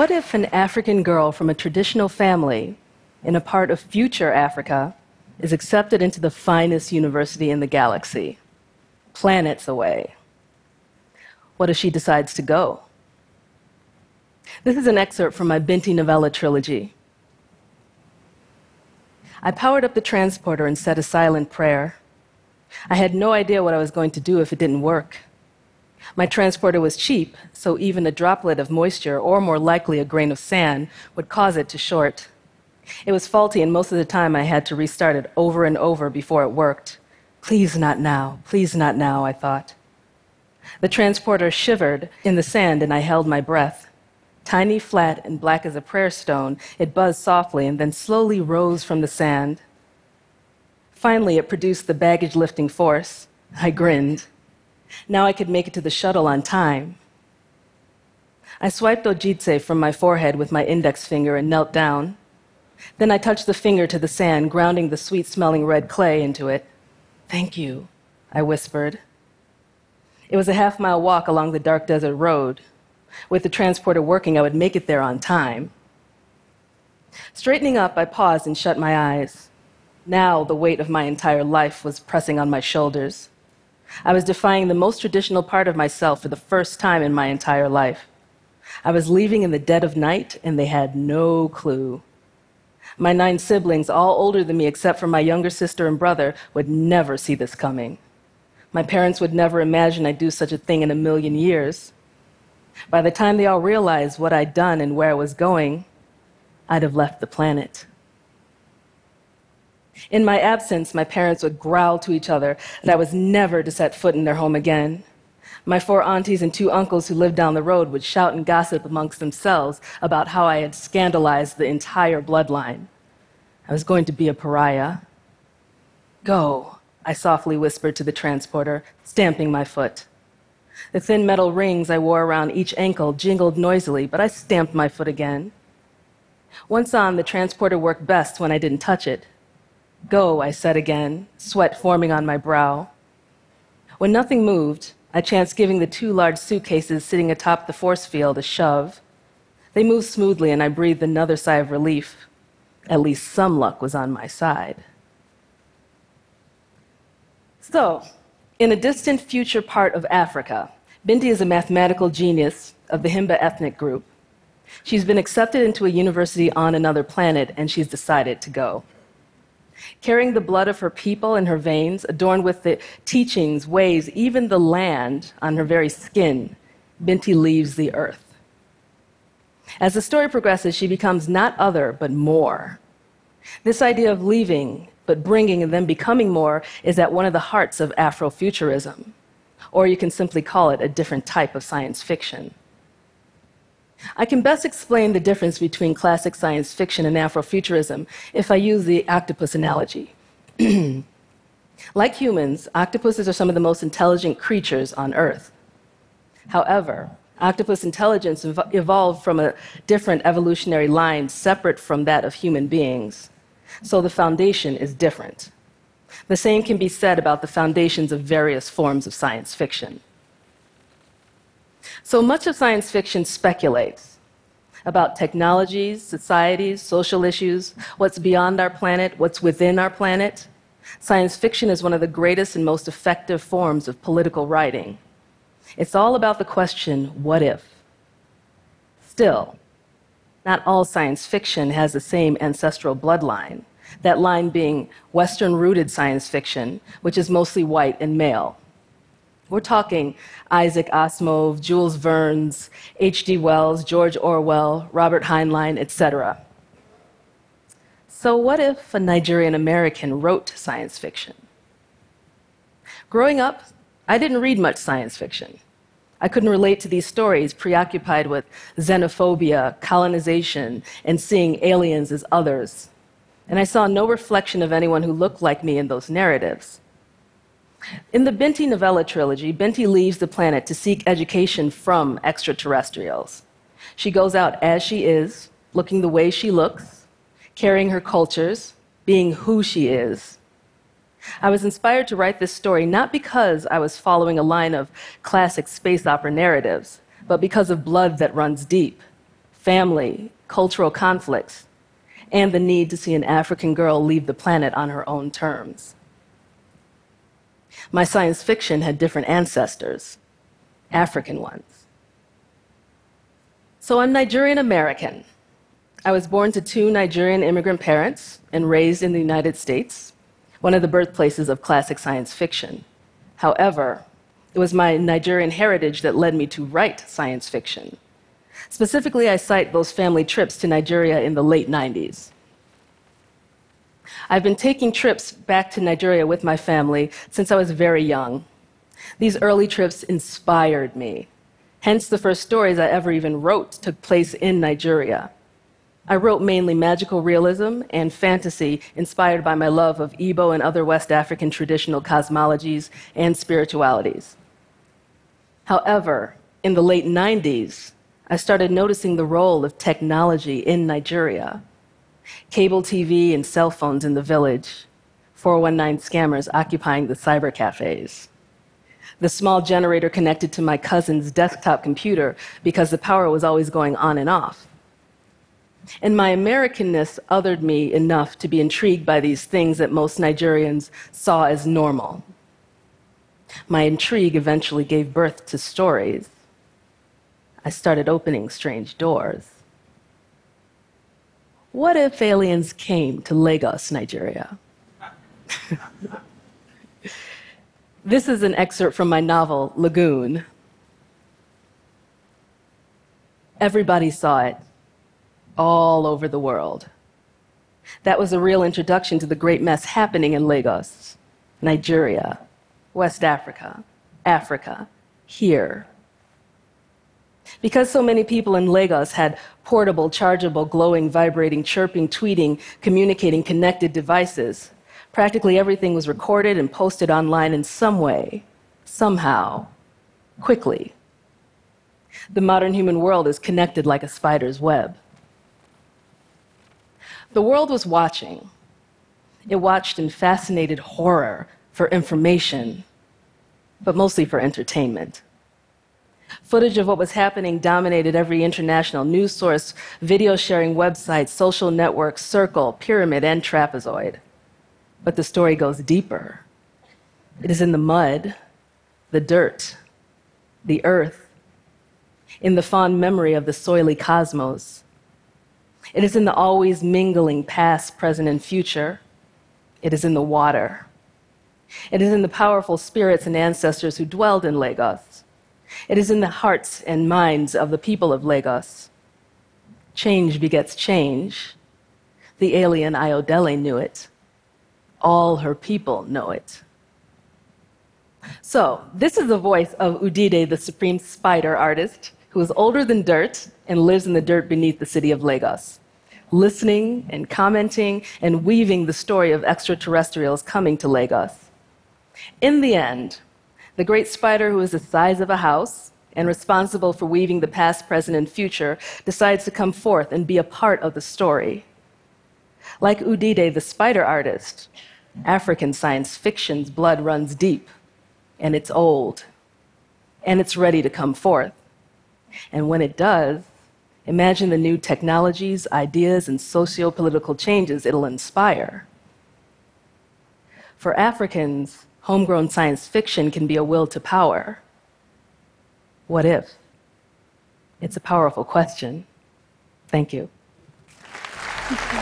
What if an African girl from a traditional family in a part of future Africa is accepted into the finest university in the galaxy, planets away? What if she decides to go? This is an excerpt from my Binti novella trilogy. I powered up the transporter and said a silent prayer. I had no idea what I was going to do if it didn't work. My transporter was cheap, so even a droplet of moisture, or more likely a grain of sand, would cause it to short. It was faulty, and most of the time I had to restart it over and over before it worked. Please not now, please not now, I thought. The transporter shivered in the sand, and I held my breath. Tiny, flat, and black as a prayer stone, it buzzed softly and then slowly rose from the sand. Finally, it produced the baggage lifting force. I grinned. Now I could make it to the shuttle on time. I swiped otjize from my forehead with my index finger and knelt down. Then I touched the finger to the sand, grounding the sweet smelling red clay into it. Thank you, I whispered. It was a half mile walk along the dark desert road. With the transporter working, I would make it there on time. Straightening up, I paused and shut my eyes. Now the weight of my entire life was pressing on my shoulders. I was defying the most traditional part of myself for the first time in my entire life. I was leaving in the dead of night, and they had no clue. My nine siblings, all older than me except for my younger sister and brother, would never see this coming. My parents would never imagine I'd do such a thing in a million years. By the time they all realized what I'd done and where I was going, I'd have left the planet. In my absence, my parents would growl to each other that I was never to set foot in their home again. My four aunties and two uncles who lived down the road would shout and gossip amongst themselves about how I had scandalized the entire bloodline. I was going to be a pariah. Go, I softly whispered to the transporter, stamping my foot. The thin metal rings I wore around each ankle jingled noisily, but I stamped my foot again. Once on, the transporter worked best when I didn't touch it. Go, I said again, sweat forming on my brow. When nothing moved, I chanced giving the two large suitcases sitting atop the force field a shove. They moved smoothly, and I breathed another sigh of relief. At least some luck was on my side. So, in a distant future part of Africa, Binti is a mathematical genius of the Himba ethnic group. She's been accepted into a university on another planet, and she's decided to go. Carrying the blood of her people in her veins, adorned with the teachings, ways, even the land on her very skin, Binti leaves the earth. As the story progresses, she becomes not other, but more. This idea of leaving but bringing and then becoming more is at one of the hearts of Afrofuturism. Or you can simply call it a different type of science fiction. I can best explain the difference between classic science fiction and Afrofuturism if I use the octopus analogy. like humans, octopuses are some of the most intelligent creatures on Earth. However, octopus intelligence evolved from a different evolutionary line separate from that of human beings so the foundation is different. The same can be said about the foundations of various forms of science fiction. So much of science fiction speculates about technologies, societies, social issues, what's beyond our planet, what's within our planet. Science fiction is one of the greatest and most effective forms of political writing. It's all about the question, what if? Still, not all science fiction has the same ancestral bloodline, that line being Western rooted science fiction, which is mostly white and male. We're talking Isaac Asimov, Jules Verne's, H.G. Wells, George Orwell, Robert Heinlein, etc. So, what if a Nigerian American wrote science fiction? Growing up, I didn't read much science fiction. I couldn't relate to these stories, preoccupied with xenophobia, colonization, and seeing aliens as others. And I saw no reflection of anyone who looked like me in those narratives. In the Binti novella trilogy, Binti leaves the planet to seek education from extraterrestrials. She goes out as she is, looking the way she looks, carrying her cultures, being who she is, I was inspired to write this story not because I was following a line of classic space opera narratives, but because of blood that runs deep, family, cultural conflicts, and the need to see an African girl leave the planet on her own terms. My science fiction had different ancestors, African ones. So I'm Nigerian American. I was born to two Nigerian immigrant parents and raised in the United States, one of the birthplaces of classic science fiction. However, it was my Nigerian heritage that led me to write science fiction. Specifically, I cite those family trips to Nigeria in the late 90s. I've been taking trips back to Nigeria with my family since I was very young. These early trips inspired me. Hence, the first stories I ever even wrote took place in Nigeria. I wrote mainly magical realism and fantasy inspired by my love of Igbo and other West African traditional cosmologies and spiritualities. However, in the late 90s, I started noticing the role of technology in Nigeria. Cable TV and cell phones in the village, 419 scammers occupying the cyber cafes. The small generator connected to my cousin's desktop computer because the power was always going on and off. And my Americanness othered me enough to be intrigued by these things that most Nigerians saw as normal. My intrigue eventually gave birth to stories. I started opening strange doors. What if aliens came to Lagos, Nigeria? this is an excerpt from my novel, Lagoon. Everybody saw it all over the world. That was a real introduction to the great mess happening in Lagos, Nigeria, West Africa, Africa, here. Because so many people in Lagos had portable, chargeable, glowing, vibrating, chirping, tweeting, communicating, connected devices, practically everything was recorded and posted online in some way, somehow, quickly. The modern human world is connected like a spider's web. The world was watching. It watched in fascinated horror for information, but mostly for entertainment. Footage of what was happening dominated every international news source, video sharing website, social network, circle, pyramid, and trapezoid. But the story goes deeper. It is in the mud, the dirt, the earth, in the fond memory of the soily cosmos, it is in the always mingling past, present, and future. It is in the water. It is in the powerful spirits and ancestors who dwelled in Lagos. It is in the hearts and minds of the people of Lagos. Change begets change. The alien Ayodele knew it. All her people know it. So, this is the voice of Udide, the supreme spider artist, who is older than dirt and lives in the dirt beneath the city of Lagos listening and commenting and weaving the story of extraterrestrials coming to Lagos. In the end, the great spider, who is the size of a house and responsible for weaving the past, present, and future, decides to come forth and be a part of the story. Like Udide, the spider artist, African science fiction's blood runs deep, and it's old, and it's ready to come forth. And when it does, Imagine the new technologies, ideas, and socio political changes it'll inspire. For Africans, homegrown science fiction can be a will to power. What if? It's a powerful question. Thank you.